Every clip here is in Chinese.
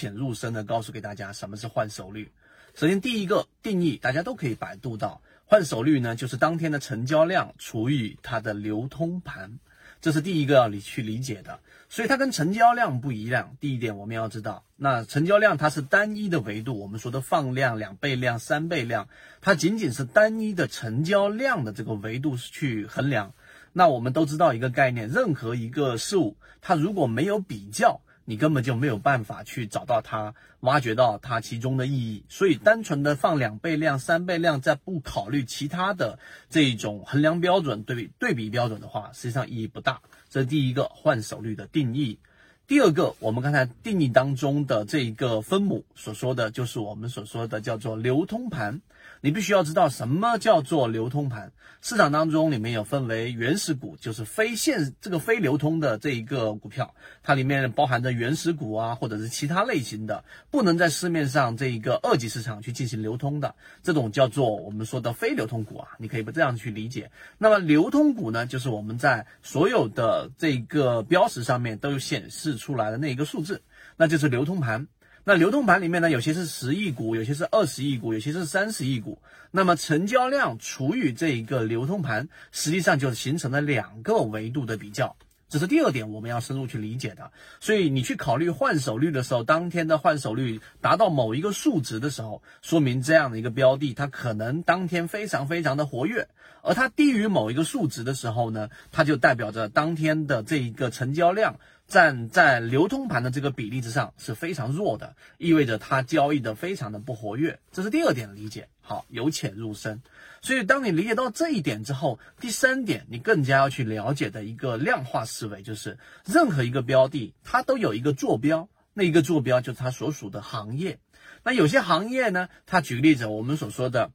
浅入深的告诉给大家什么是换手率。首先，第一个定义大家都可以百度到，换手率呢就是当天的成交量除以它的流通盘，这是第一个要你去理解的。所以它跟成交量不一样。第一点我们要知道，那成交量它是单一的维度，我们说的放量、两倍量、三倍量，它仅仅是单一的成交量的这个维度去衡量。那我们都知道一个概念，任何一个事物，它如果没有比较。你根本就没有办法去找到它，挖掘到它其中的意义。所以，单纯的放两倍量、三倍量，在不考虑其他的这种衡量标准、对比对比标准的话，实际上意义不大。这是第一个换手率的定义。第二个，我们刚才定义当中的这一个分母所说的就是我们所说的叫做流通盘。你必须要知道什么叫做流通盘。市场当中里面有分为原始股，就是非现这个非流通的这一个股票，它里面包含着原始股啊，或者是其他类型的，不能在市面上这一个二级市场去进行流通的，这种叫做我们说的非流通股啊。你可以不这样去理解。那么流通股呢，就是我们在所有的这个标识上面都有显示出来的那一个数字，那就是流通盘。那流通盘里面呢，有些是十亿股，有些是二十亿股，有些是三十亿股。那么成交量除以这一个流通盘，实际上就形成了两个维度的比较。这是第二点，我们要深入去理解的。所以你去考虑换手率的时候，当天的换手率达到某一个数值的时候，说明这样的一个标的，它可能当天非常非常的活跃；而它低于某一个数值的时候呢，它就代表着当天的这一个成交量。站在流通盘的这个比例之上是非常弱的，意味着它交易的非常的不活跃，这是第二点理解。好，由浅入深，所以当你理解到这一点之后，第三点你更加要去了解的一个量化思维，就是任何一个标的它都有一个坐标，那一个坐标就是它所属的行业。那有些行业呢，它举个例子，我们所说的。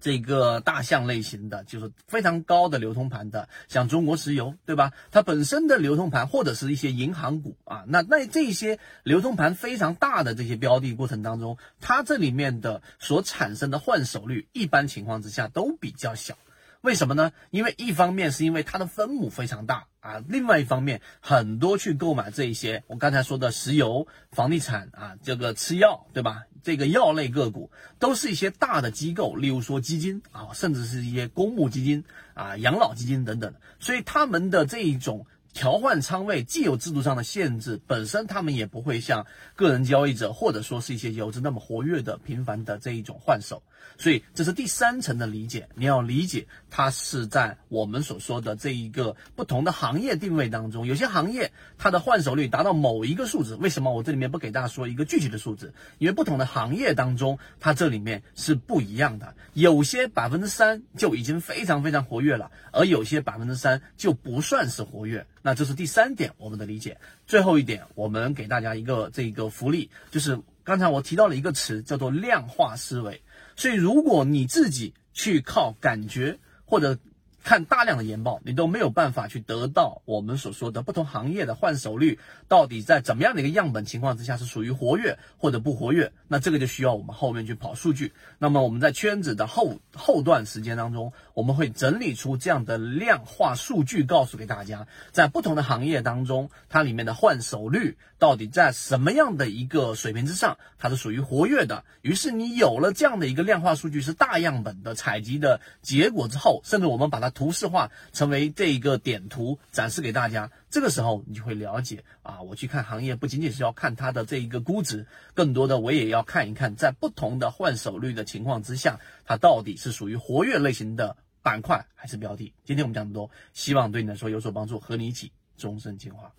这个大象类型的，就是非常高的流通盘的，像中国石油，对吧？它本身的流通盘或者是一些银行股啊，那那这些流通盘非常大的这些标的过程当中，它这里面的所产生的换手率，一般情况之下都比较小。为什么呢？因为一方面是因为它的分母非常大啊，另外一方面很多去购买这一些我刚才说的石油、房地产啊，这个吃药，对吧？这个药类个股都是一些大的机构，例如说基金啊，甚至是一些公募基金啊、养老基金等等，所以他们的这一种。调换仓位既有制度上的限制，本身他们也不会像个人交易者或者说是一些游资那么活跃的、频繁的这一种换手，所以这是第三层的理解。你要理解它是在我们所说的这一个不同的行业定位当中，有些行业它的换手率达到某一个数值。为什么我这里面不给大家说一个具体的数字？因为不同的行业当中，它这里面是不一样的。有些百分之三就已经非常非常活跃了，而有些百分之三就不算是活跃。那这是第三点，我们的理解。最后一点，我们给大家一个这个福利，就是刚才我提到了一个词，叫做量化思维。所以，如果你自己去靠感觉或者。看大量的研报，你都没有办法去得到我们所说的不同行业的换手率到底在怎么样的一个样本情况之下是属于活跃或者不活跃。那这个就需要我们后面去跑数据。那么我们在圈子的后后段时间当中，我们会整理出这样的量化数据，告诉给大家，在不同的行业当中，它里面的换手率到底在什么样的一个水平之上，它是属于活跃的。于是你有了这样的一个量化数据，是大样本的采集的结果之后，甚至我们把它。图示化成为这一个点图展示给大家，这个时候你就会了解啊，我去看行业不仅仅是要看它的这一个估值，更多的我也要看一看在不同的换手率的情况之下，它到底是属于活跃类型的板块还是标的。今天我们讲这么多，希望对你来说有所帮助，和你一起终身进化。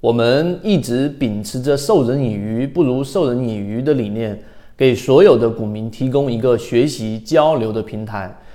我们一直秉持着授人以鱼不如授人以渔的理念，给所有的股民提供一个学习交流的平台。